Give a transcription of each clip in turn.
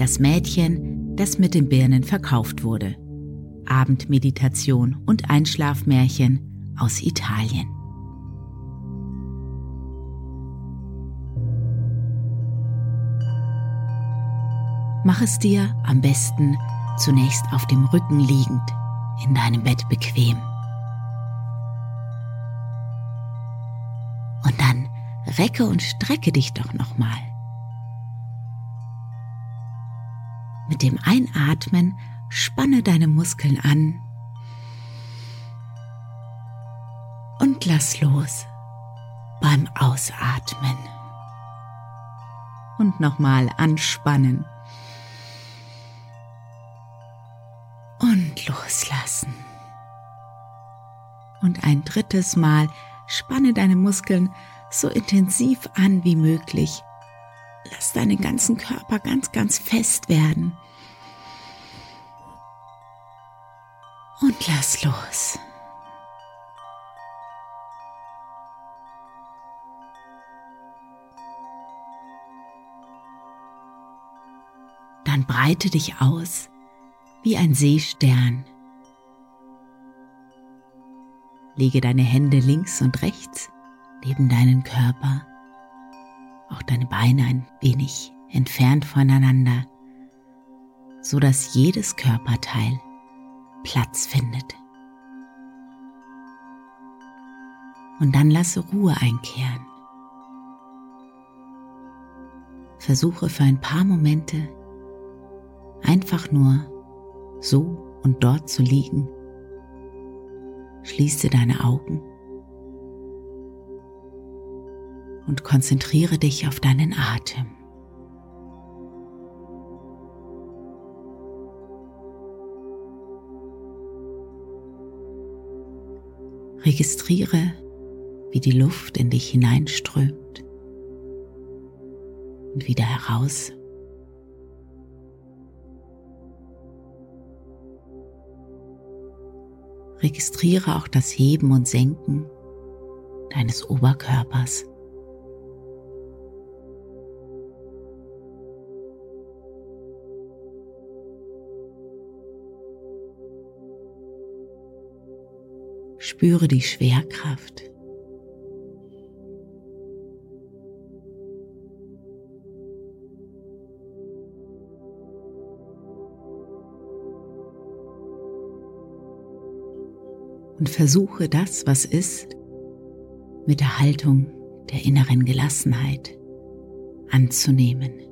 Das Mädchen, das mit den Birnen verkauft wurde. Abendmeditation und Einschlafmärchen aus Italien. Mach es dir am besten zunächst auf dem Rücken liegend in deinem Bett bequem. Und dann recke und strecke dich doch nochmal. Dem Einatmen spanne deine Muskeln an und lass los beim Ausatmen. Und nochmal anspannen und loslassen. Und ein drittes Mal spanne deine Muskeln so intensiv an wie möglich. Lass deinen ganzen Körper ganz, ganz fest werden. Lass los. Dann breite dich aus wie ein Seestern. Lege deine Hände links und rechts neben deinen Körper, auch deine Beine ein wenig entfernt voneinander, so dass jedes Körperteil Platz findet. Und dann lasse Ruhe einkehren. Versuche für ein paar Momente einfach nur so und dort zu liegen. Schließe deine Augen und konzentriere dich auf deinen Atem. Registriere, wie die Luft in dich hineinströmt und wieder heraus Registriere auch das Heben und Senken deines Oberkörpers. Spüre die Schwerkraft. und versuche das, was ist, mit der Haltung der inneren Gelassenheit anzunehmen.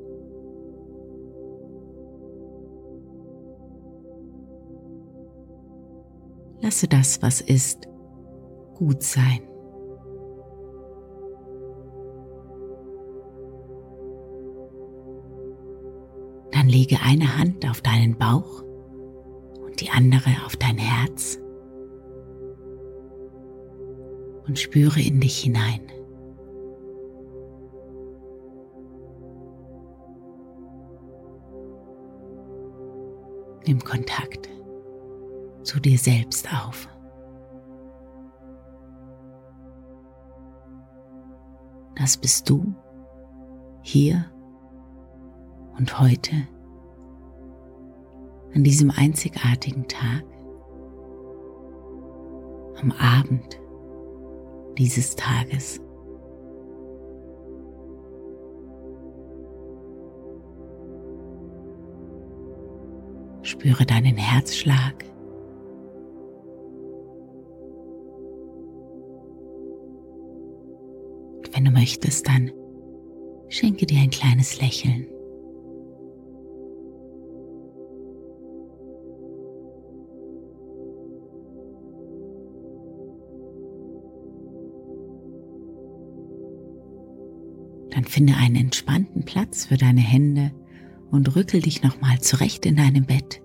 Lasse das, was ist, gut sein. Dann lege eine Hand auf deinen Bauch und die andere auf dein Herz. und spüre in dich hinein. Nimm Kontakt zu dir selbst auf. Das bist du hier und heute an diesem einzigartigen Tag, am Abend dieses Tages. Spüre deinen Herzschlag. Wenn du möchtest, dann schenke dir ein kleines Lächeln. Dann finde einen entspannten Platz für deine Hände und rückel dich nochmal zurecht in deinem Bett,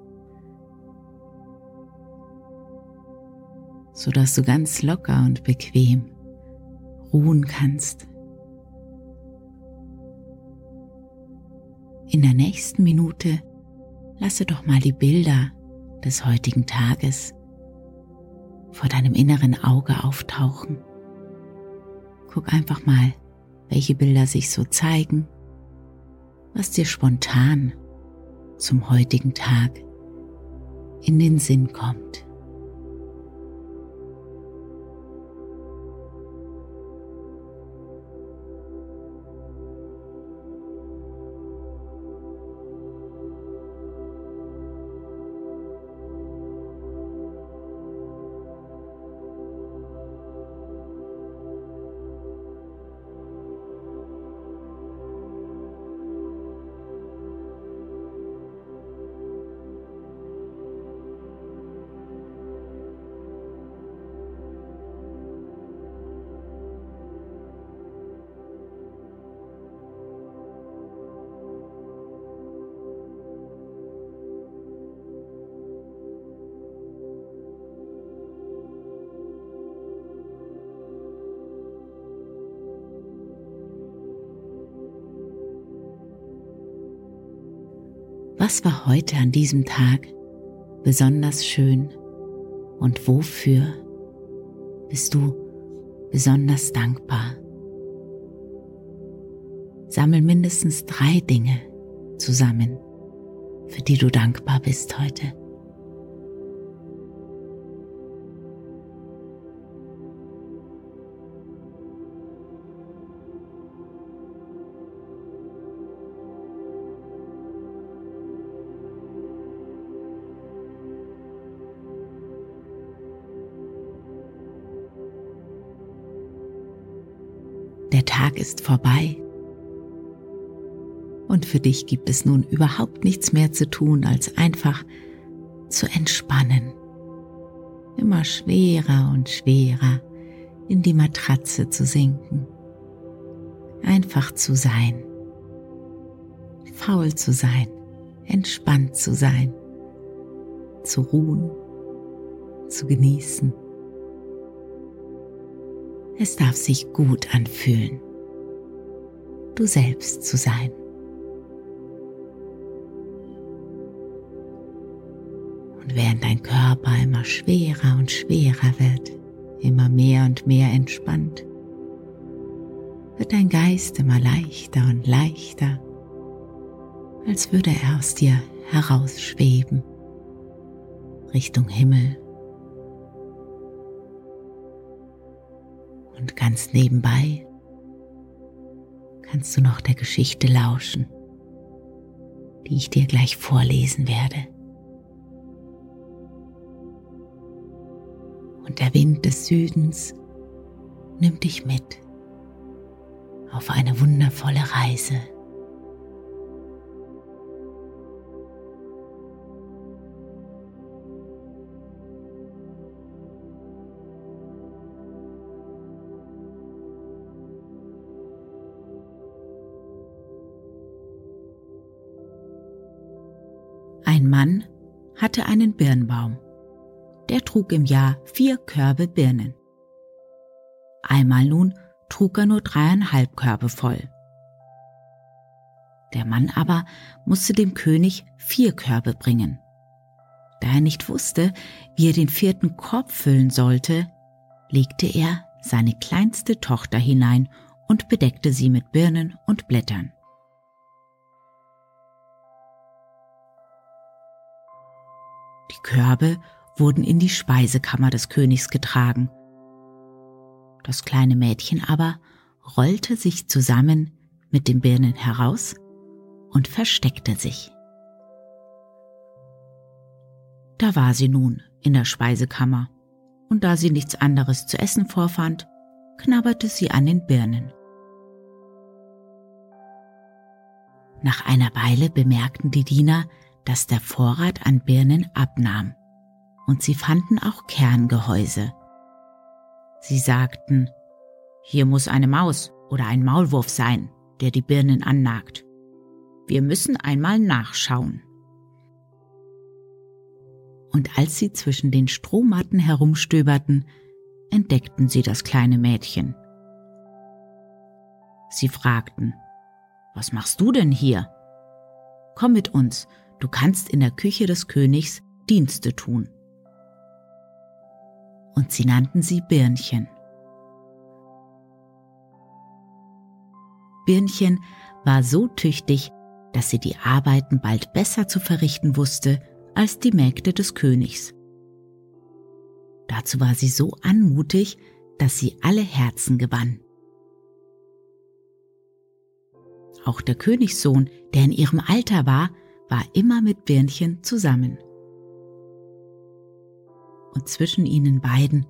sodass du ganz locker und bequem ruhen kannst. In der nächsten Minute lasse doch mal die Bilder des heutigen Tages vor deinem inneren Auge auftauchen. Guck einfach mal, welche Bilder sich so zeigen, was dir spontan zum heutigen Tag in den Sinn kommt. Was war heute an diesem Tag besonders schön und wofür bist du besonders dankbar? Sammel mindestens drei Dinge zusammen, für die du dankbar bist heute. Der Tag ist vorbei. Und für dich gibt es nun überhaupt nichts mehr zu tun, als einfach zu entspannen. Immer schwerer und schwerer in die Matratze zu sinken. Einfach zu sein. Faul zu sein. Entspannt zu sein. Zu ruhen. Zu genießen. Es darf sich gut anfühlen, du selbst zu sein. Und während dein Körper immer schwerer und schwerer wird, immer mehr und mehr entspannt, wird dein Geist immer leichter und leichter, als würde er aus dir herausschweben, Richtung Himmel Und ganz nebenbei kannst du noch der Geschichte lauschen, die ich dir gleich vorlesen werde. Und der Wind des Südens nimmt dich mit auf eine wundervolle Reise. Hatte einen Birnbaum. Der trug im Jahr vier Körbe Birnen. Einmal nun trug er nur dreieinhalb Körbe voll. Der Mann aber musste dem König vier Körbe bringen. Da er nicht wusste, wie er den vierten Korb füllen sollte, legte er seine kleinste Tochter hinein und bedeckte sie mit Birnen und Blättern. Die Körbe wurden in die Speisekammer des Königs getragen. Das kleine Mädchen aber rollte sich zusammen mit den Birnen heraus und versteckte sich. Da war sie nun in der Speisekammer, und da sie nichts anderes zu essen vorfand, knabberte sie an den Birnen. Nach einer Weile bemerkten die Diener, dass der Vorrat an Birnen abnahm, und sie fanden auch Kerngehäuse. Sie sagten, hier muss eine Maus oder ein Maulwurf sein, der die Birnen annagt. Wir müssen einmal nachschauen. Und als sie zwischen den Strohmatten herumstöberten, entdeckten sie das kleine Mädchen. Sie fragten, was machst du denn hier? Komm mit uns, du kannst in der Küche des Königs Dienste tun. Und sie nannten sie Birnchen. Birnchen war so tüchtig, dass sie die Arbeiten bald besser zu verrichten wusste als die Mägde des Königs. Dazu war sie so anmutig, dass sie alle Herzen gewann. Auch der Königssohn, der in ihrem Alter war, war immer mit Birnchen zusammen. Und zwischen ihnen beiden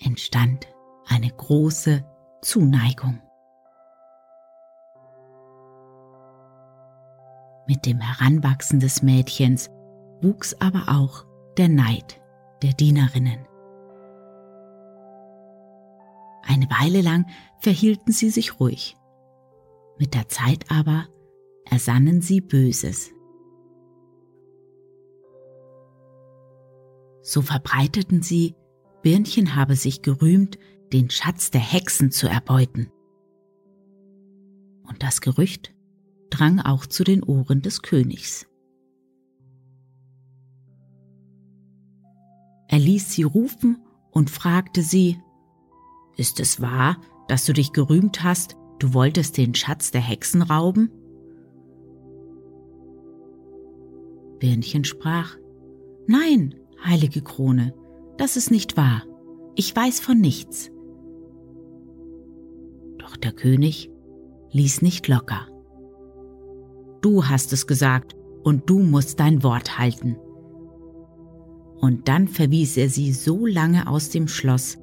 entstand eine große Zuneigung. Mit dem Heranwachsen des Mädchens wuchs aber auch der Neid der Dienerinnen. Eine Weile lang verhielten sie sich ruhig. Mit der Zeit aber ersannen sie Böses. So verbreiteten sie, Birnchen habe sich gerühmt, den Schatz der Hexen zu erbeuten. Und das Gerücht drang auch zu den Ohren des Königs. Er ließ sie rufen und fragte sie, Ist es wahr, dass du dich gerühmt hast, Du wolltest den Schatz der Hexen rauben? Birnchen sprach, Nein, heilige Krone, das ist nicht wahr. Ich weiß von nichts. Doch der König ließ nicht locker. Du hast es gesagt und du musst dein Wort halten. Und dann verwies er sie so lange aus dem Schloss,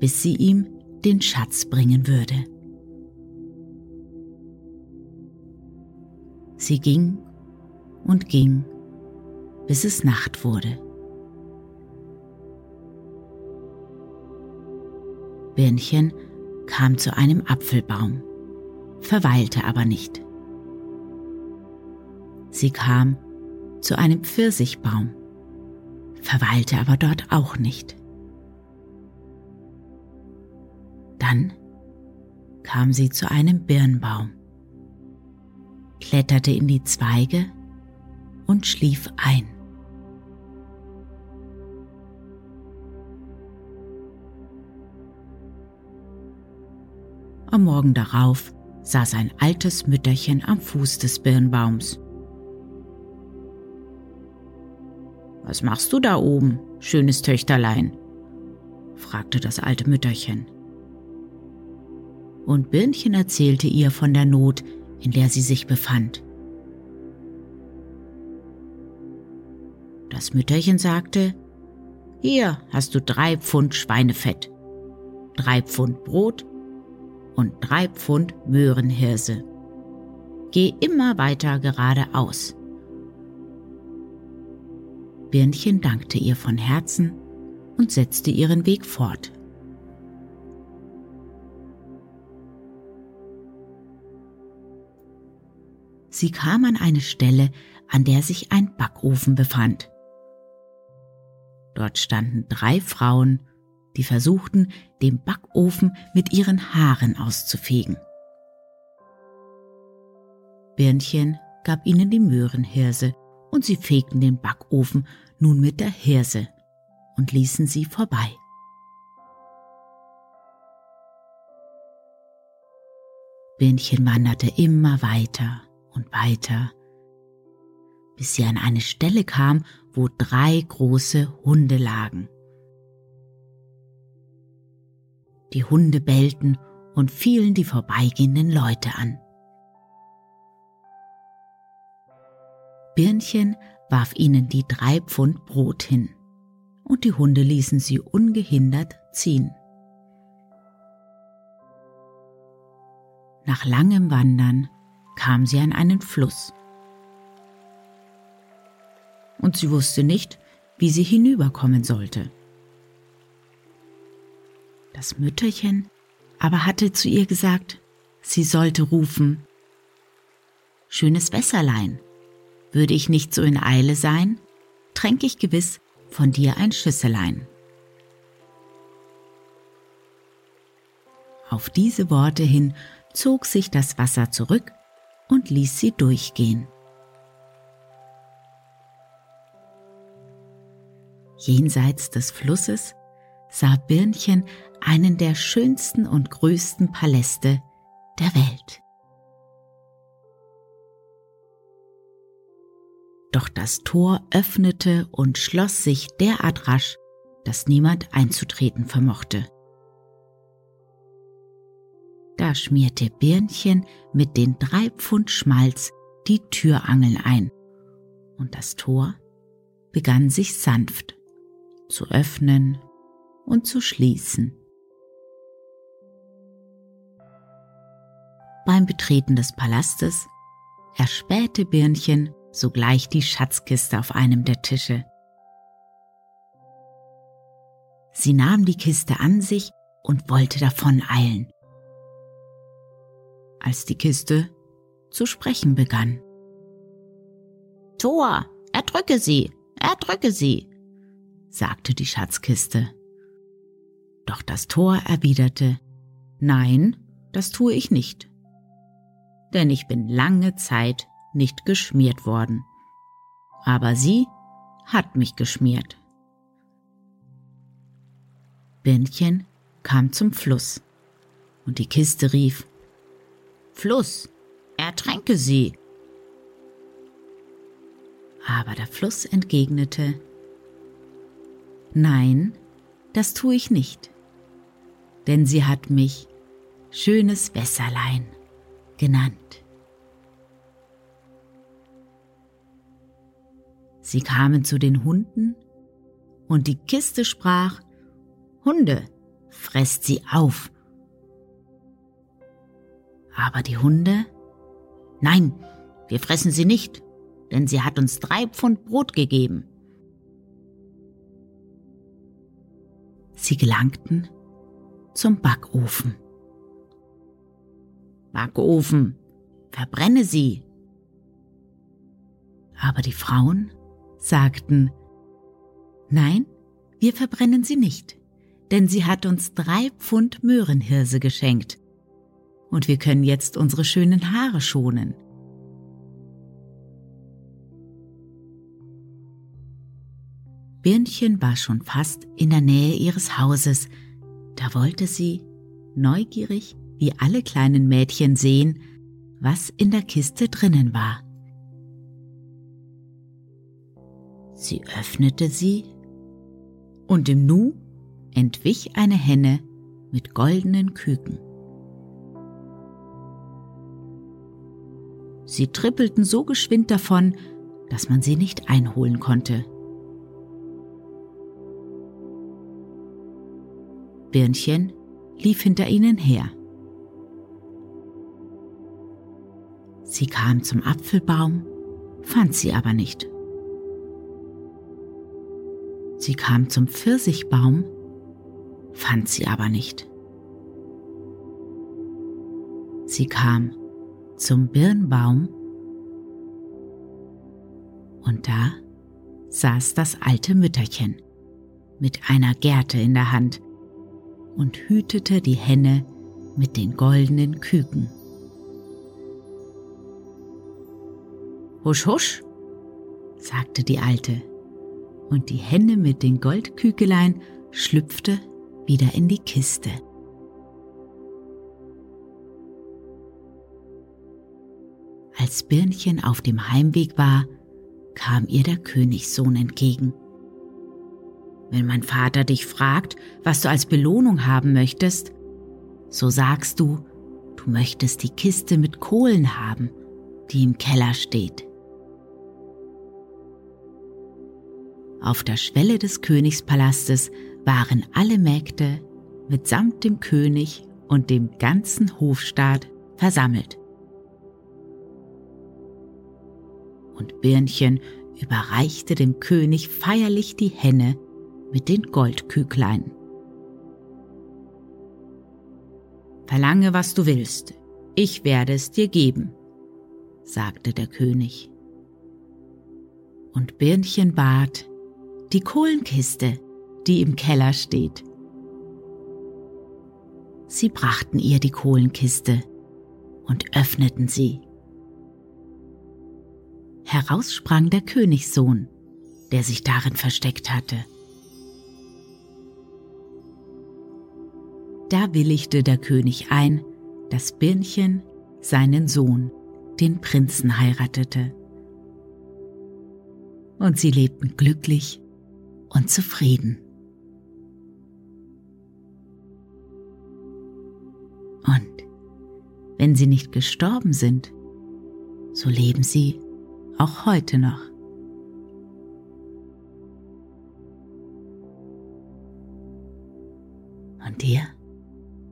bis sie ihm den Schatz bringen würde. Sie ging und ging, bis es Nacht wurde. Birnchen kam zu einem Apfelbaum, verweilte aber nicht. Sie kam zu einem Pfirsichbaum, verweilte aber dort auch nicht. Dann kam sie zu einem Birnbaum, kletterte in die Zweige und schlief ein. Am Morgen darauf saß ein altes Mütterchen am Fuß des Birnbaums. Was machst du da oben, schönes Töchterlein? fragte das alte Mütterchen. Und Birnchen erzählte ihr von der Not, in der sie sich befand. Das Mütterchen sagte, hier hast du drei Pfund Schweinefett, drei Pfund Brot und drei Pfund Möhrenhirse. Geh immer weiter geradeaus. Birnchen dankte ihr von Herzen und setzte ihren Weg fort. Sie kam an eine Stelle, an der sich ein Backofen befand. Dort standen drei Frauen, die versuchten, den Backofen mit ihren Haaren auszufegen. Birnchen gab ihnen die Möhrenhirse und sie fegten den Backofen nun mit der Hirse und ließen sie vorbei. Birnchen wanderte immer weiter und weiter, bis sie an eine Stelle kam, wo drei große Hunde lagen. Die Hunde bellten und fielen die vorbeigehenden Leute an. Birnchen warf ihnen die drei Pfund Brot hin, und die Hunde ließen sie ungehindert ziehen. Nach langem Wandern kam sie an einen Fluss. Und sie wusste nicht, wie sie hinüberkommen sollte. Das Mütterchen aber hatte zu ihr gesagt, sie sollte rufen, Schönes Wässerlein, würde ich nicht so in Eile sein, tränk ich gewiss von dir ein Schüsselein. Auf diese Worte hin zog sich das Wasser zurück und ließ sie durchgehen. Jenseits des Flusses sah Birnchen einen der schönsten und größten Paläste der Welt. Doch das Tor öffnete und schloss sich derart rasch, dass niemand einzutreten vermochte. Da schmierte Birnchen mit den drei Pfund Schmalz die Türangeln ein, und das Tor begann sich sanft zu öffnen und zu schließen. Beim Betreten des Palastes erspähte Birnchen sogleich die Schatzkiste auf einem der Tische. Sie nahm die Kiste an sich und wollte davon eilen. Als die Kiste zu sprechen begann. Tor, erdrücke sie, erdrücke sie, sagte die Schatzkiste. Doch das Tor erwiderte, Nein, das tue ich nicht, denn ich bin lange Zeit nicht geschmiert worden. Aber sie hat mich geschmiert. Birnchen kam zum Fluss und die Kiste rief, Fluss, ertränke sie. Aber der Fluss entgegnete, Nein, das tue ich nicht, denn sie hat mich schönes Wässerlein genannt. Sie kamen zu den Hunden, und die Kiste sprach, Hunde, fresst sie auf. Aber die Hunde, nein, wir fressen sie nicht, denn sie hat uns drei Pfund Brot gegeben. Sie gelangten zum Backofen. Backofen, verbrenne sie. Aber die Frauen sagten, Nein, wir verbrennen sie nicht, denn sie hat uns drei Pfund Möhrenhirse geschenkt. Und wir können jetzt unsere schönen Haare schonen. Birnchen war schon fast in der Nähe ihres Hauses, da wollte sie, neugierig wie alle kleinen Mädchen, sehen, was in der Kiste drinnen war. Sie öffnete sie und im Nu entwich eine Henne mit goldenen Küken. Sie trippelten so geschwind davon, dass man sie nicht einholen konnte. Birnchen lief hinter ihnen her. Sie kam zum Apfelbaum, fand sie aber nicht. Sie kam zum Pfirsichbaum, fand sie aber nicht. Sie kam zum Birnbaum und da saß das alte Mütterchen mit einer Gerte in der Hand und hütete die Henne mit den goldenen Küken. Husch, husch, sagte die Alte und die Henne mit den Goldkügelein schlüpfte wieder in die Kiste. Als Birnchen auf dem Heimweg war, kam ihr der Königssohn entgegen. Wenn mein Vater dich fragt, was du als Belohnung haben möchtest, so sagst du, du möchtest die Kiste mit Kohlen haben, die im Keller steht. Auf der Schwelle des Königspalastes waren alle Mägde mitsamt dem König und dem ganzen Hofstaat versammelt. Und Birnchen überreichte dem König feierlich die Henne mit den Goldküglein. Verlange, was du willst, ich werde es dir geben, sagte der König. Und Birnchen bat die Kohlenkiste, die im Keller steht. Sie brachten ihr die Kohlenkiste und öffneten sie. Heraus sprang der Königssohn, der sich darin versteckt hatte. Da willigte der König ein, dass Birnchen seinen Sohn, den Prinzen, heiratete. Und sie lebten glücklich und zufrieden. Und wenn sie nicht gestorben sind, so leben sie auch heute noch. Und dir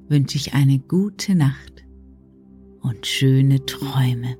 wünsche ich eine gute Nacht und schöne Träume.